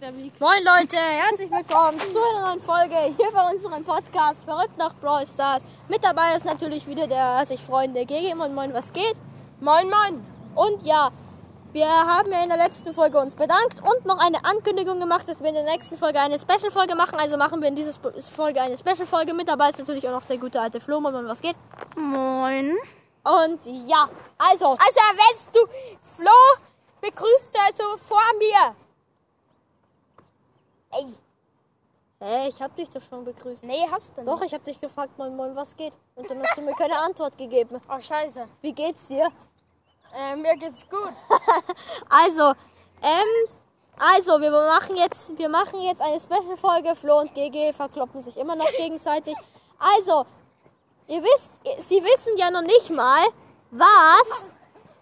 Moin Leute, herzlich willkommen zu einer neuen Folge hier bei unserem Podcast Verrückt nach Brawl Stars. Mit dabei ist natürlich wieder der sich freunde GG. Moin Moin, was geht? Moin, moin. Und ja, wir haben ja in der letzten Folge uns bedankt und noch eine Ankündigung gemacht, dass wir in der nächsten Folge eine Special-Folge machen. Also machen wir in dieser Folge eine Special-Folge. Mit dabei ist natürlich auch noch der gute alte Flo. Moin Moin, was geht? Moin. Und ja, also, Also, wenn du Flo begrüßt, also vor mir. Ey. hey, ich hab dich doch schon begrüßt. Nee, hast du nicht. Doch, ich hab dich gefragt, Moin Moin, was geht? Und dann hast du mir keine Antwort gegeben. Oh, scheiße. Wie geht's dir? Äh, mir geht's gut. Also, ähm, also wir machen jetzt, wir machen jetzt eine Special-Folge. Flo und GG verkloppen sich immer noch gegenseitig. Also, ihr wisst, sie wissen ja noch nicht mal, was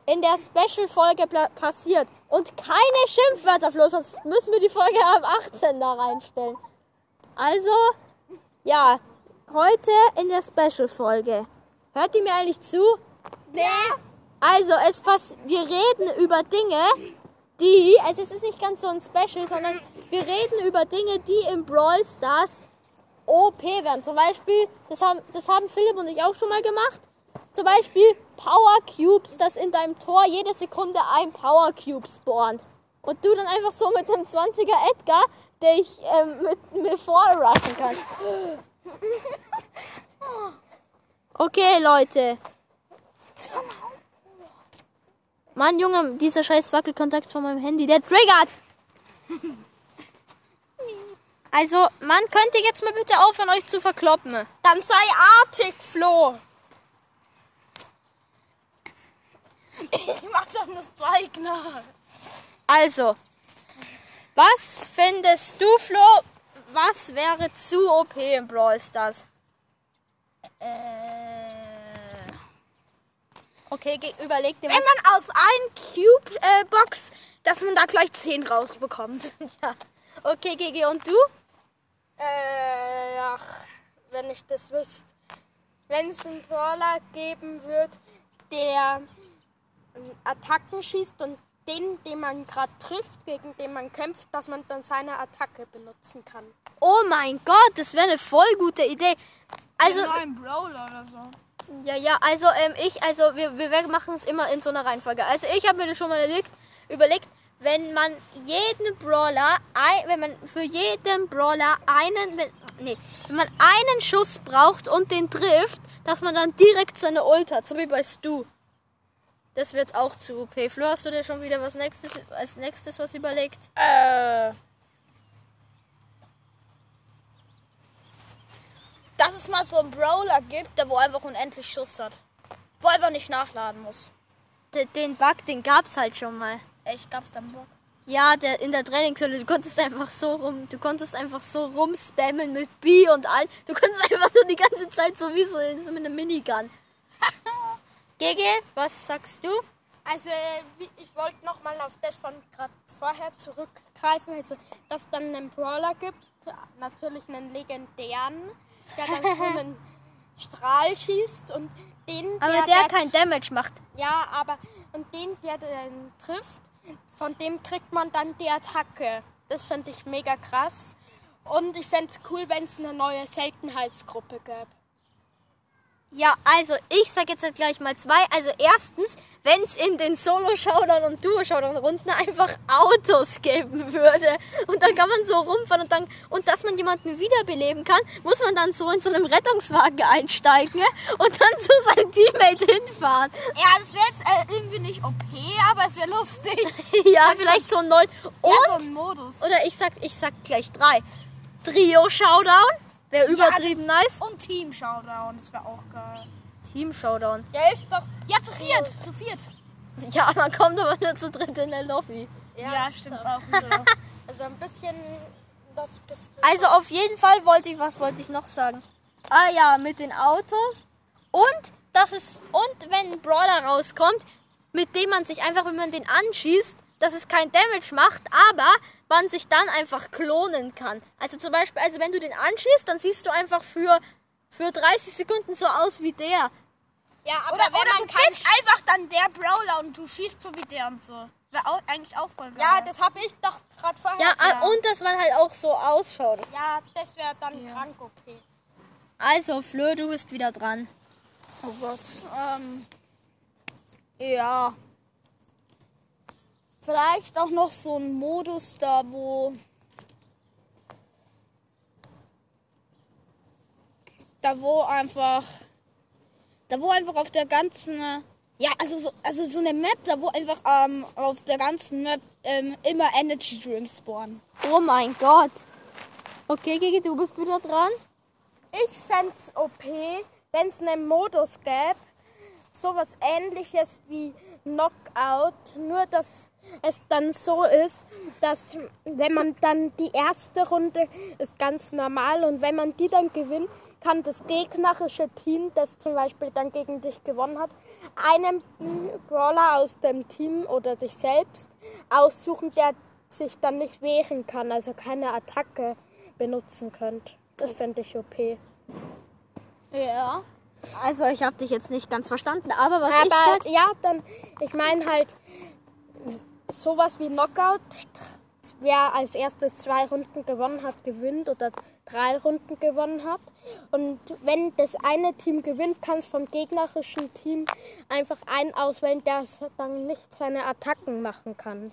in der Special-Folge passiert. Und keine Schimpfwörter, Flo, sonst müssen wir die Folge ab 18 da reinstellen. Also, ja, heute in der Special-Folge. Hört ihr mir eigentlich zu? Nee. Also, es pass wir reden über Dinge, die, also es ist nicht ganz so ein Special, sondern wir reden über Dinge, die im Brawl Stars OP werden. Zum Beispiel, das haben, das haben Philipp und ich auch schon mal gemacht. Zum Beispiel Power Cubes, dass in deinem Tor jede Sekunde ein Power Cube spawnt. Und du dann einfach so mit dem 20er Edgar dich ähm, mit mir vorrushen kannst. Okay, Leute. Mann, Junge, dieser scheiß Wackelkontakt von meinem Handy, der triggert. Also, man könnte jetzt mal bitte aufhören, euch zu verkloppen. Dann sei artig, Flo. Ich mach doch eine Strike nach. Also, was findest du, Flo, was wäre zu OP im Brawl Stars? Äh. Okay, überleg dir Wenn was. man aus einem Cube äh, Box, dass man da gleich 10 rausbekommt. Ja. Okay, GG, und du? Äh, ach, wenn ich das wüsste. Wenn es einen Brawler geben wird, der Attacken schießt und den, den man gerade trifft, gegen den man kämpft, dass man dann seine Attacke benutzen kann. Oh mein Gott, das wäre eine voll gute Idee. Also, neuen Brawler oder so. Ja, ja, also ähm, ich, also wir, wir machen es immer in so einer Reihenfolge. Also ich habe mir das schon mal überlegt, überlegt, wenn man jeden Brawler, ein, wenn man für jeden Brawler einen, wenn, nee, wenn man einen Schuss braucht und den trifft, dass man dann direkt seine Ult hat, so wie bei Stu. Das wird auch zu OP. Flo, hast du dir schon wieder was nächstes, als nächstes was überlegt? Äh. Dass es mal so einen Brawler gibt, der wo einfach unendlich Schuss hat. Wo einfach nicht nachladen muss. Den Bug, den gab's halt schon mal. Echt, gab's dann Bock? Ja, der, in der Trainingshölle, du konntest einfach so rum, du konntest einfach so rumspammen mit B und all. Du konntest einfach so die ganze Zeit so wie so, so mit einem Minigun. GG, was sagst du? Also, wie- ich wollte nochmal auf das von gerade vorher zurückgreifen, also, dass es dann einen Brawler gibt, natürlich einen legendären, der dann so einen Strahl schießt und den, Aber der, kein Damage macht. Ja, aber und den, der den trifft, von dem kriegt man dann die Attacke. Das finde ich mega krass. Und ich fände es cool, wenn es eine neue Seltenheitsgruppe gäbe. Ja, also ich sag jetzt halt gleich mal zwei. Also erstens, wenn es in den Solo-Showdown und Duo-Showdown-Runden einfach Autos geben würde und dann kann man so rumfahren und dann und dass man jemanden wiederbeleben kann, muss man dann so in so einem Rettungswagen einsteigen und dann zu seinem Teammate hinfahren. Ja, das wäre jetzt äh, irgendwie nicht OP, aber es wäre lustig. ja, vielleicht so ein neun. Und ein Modus. oder ich sag ich sag gleich drei. Trio-Showdown wäre übertrieben nice. Und Team Showdown, das wäre auch geil. Team-Showdown. Ja, ist doch. Ja, zu viert. Zu viert. Ja, man kommt aber nur zu dritt in der Lobby. Ja, stimmt auch. So. also ein bisschen. Das bist du. Also auf jeden Fall wollte ich, was wollte ich noch sagen? Ah ja, mit den Autos. Und das ist, und wenn ein Brawler rauskommt, mit dem man sich einfach, wenn man den anschießt, dass es kein Damage macht, aber man sich dann einfach klonen kann. Also zum Beispiel, also wenn du den anschießt, dann siehst du einfach für, für 30 Sekunden so aus wie der. Ja, aber oder, wenn oder man du kein bist einfach dann der Brawler und du schießt so wie der und so. Wäre auch, eigentlich auch voll geil. Ja, das habe ich doch gerade vorher Ja, gesagt. ah, und dass man halt auch so ausschaut. Ja, das wäre dann krank okay. Also, Flö, du bist wieder dran. Oh Gott. Ähm, ja. Vielleicht auch noch so ein Modus da, wo. Da wo einfach. Da wo einfach auf der ganzen. Ja, also so, also so eine Map, da wo einfach ähm, auf der ganzen Map ähm, immer Energy Drinks spawnen. Oh mein Gott. Okay, Gigi, du bist wieder dran. Ich fände es OP, wenn es einen Modus gäbe, sowas ähnliches wie Knockout, nur dass es dann so ist, dass wenn man dann die erste Runde ist ganz normal und wenn man die dann gewinnt, kann das gegnerische Team, das zum Beispiel dann gegen dich gewonnen hat, einen Brawler aus dem Team oder dich selbst aussuchen, der sich dann nicht wehren kann, also keine Attacke benutzen könnte. Das fände ich OP. Ja. Also, ich habe dich jetzt nicht ganz verstanden, aber was ich Aber sag, ja, dann, ich meine halt, sowas wie Knockout, wer als erstes zwei Runden gewonnen hat, gewinnt oder drei Runden gewonnen hat. Und wenn das eine Team gewinnt, kann es vom gegnerischen Team einfach einen auswählen, der dann nicht seine Attacken machen kann.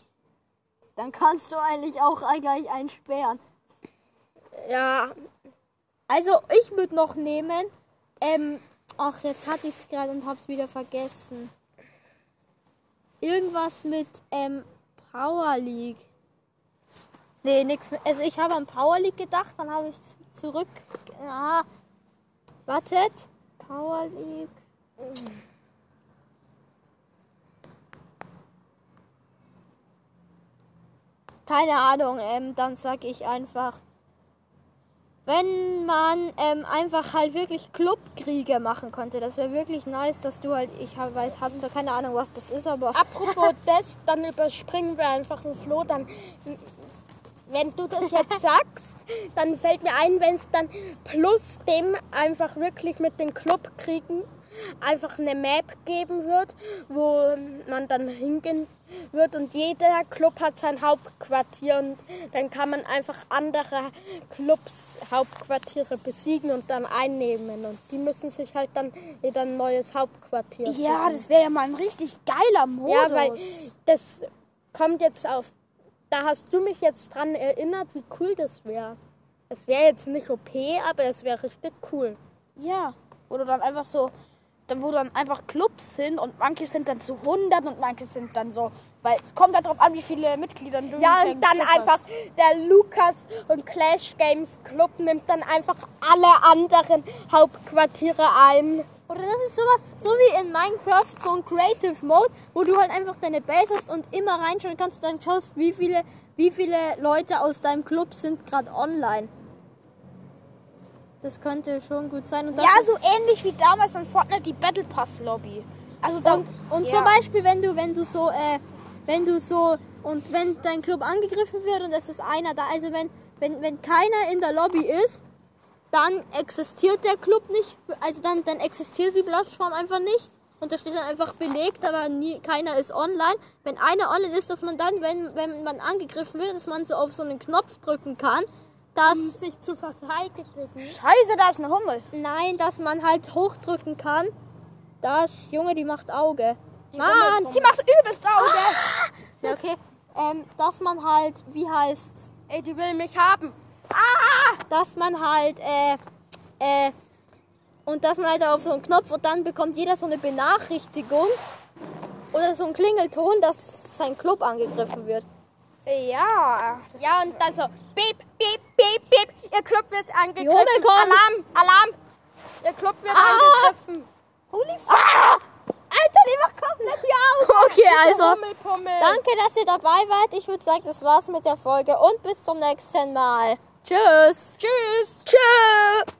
dann kannst du eigentlich auch gleich einsperren. Ja, Also, ich würde noch nehmen, ähm, ach, jetzt hatte ich es gerade und hab's wieder vergessen. Irgendwas mit, ähm, Power League. Nee, nix. Also, ich habe an Power League gedacht, dann habe ich zurück. Ah, wartet. Power League. Keine Ahnung, ähm, dann sage ich einfach wenn man ähm, einfach halt wirklich Clubkriege machen könnte. Das wäre wirklich nice, dass du halt, ich hab, weiß, hab zwar keine Ahnung, was das ist, aber apropos das, dann überspringen wir einfach einen Floh, dann wenn du das jetzt sagst, dann fällt mir ein, wenn es dann plus dem einfach wirklich mit den Clubkriegen einfach eine Map geben wird, wo man dann hingehen wird und jeder Club hat sein Hauptquartier und dann kann man einfach andere Clubs Hauptquartiere besiegen und dann einnehmen und die müssen sich halt dann wieder ein neues Hauptquartier Ja, suchen. das wäre ja mal ein richtig geiler Modus. Ja, weil das kommt jetzt auf. Da hast du mich jetzt dran erinnert, wie cool das wäre. Es wäre jetzt nicht OP, aber es wäre richtig cool. Ja. Oder dann einfach so, dann wo dann einfach Clubs sind und manche sind dann zu 100 und manche sind dann so, weil es kommt halt drauf an, wie viele Mitglieder du Ja, und dann Club hast. einfach der Lukas und Clash Games Club nimmt dann einfach alle anderen Hauptquartiere ein. Oder das ist sowas, so wie in Minecraft, so ein Creative Mode, wo du halt einfach deine Base hast und immer reinschauen kannst und dann schaust, wie viele, wie viele Leute aus deinem Club sind gerade online. Das könnte schon gut sein. Ja, so ähnlich wie damals in Fortnite die Battle Pass Lobby. Also da, Und, und ja. zum Beispiel, wenn du, wenn du so, äh, wenn du so, und wenn dein Club angegriffen wird und es ist einer da, also wenn, wenn, wenn keiner in der Lobby ist, dann existiert der Club nicht, also dann, dann existiert die Plattform einfach nicht. Und da steht dann einfach belegt, aber nie, keiner ist online. Wenn einer online ist, dass man dann, wenn, wenn man angegriffen wird, dass man so auf so einen Knopf drücken kann, dass, Sich zu verteidigen. Scheiße, da ist eine Hummel. nein, dass man halt hochdrücken kann, dass, Junge, die macht Auge. Mann, Die macht übelst Auge. Ja, okay. Ähm, dass man halt, wie heißt's? Ey, die will mich haben. Dass man halt, äh, äh, und dass man halt auf so einen Knopf und dann bekommt jeder so eine Benachrichtigung oder so ein Klingelton, dass sein Club angegriffen wird. Ja. Das Ja, und dann so, beep, ihr Club wird angegriffen. Alarm, Alarm. Ihr Club wird Ah. angegriffen. Holy fuck. Alter, die macht komplett die Augen. Okay, also, Hummel, Pummel. danke, dass ihr dabei wart. Ich würde sagen, das war's mit der Folge und bis zum nächsten Mal. Tschüss. Tschüss. Tschüss.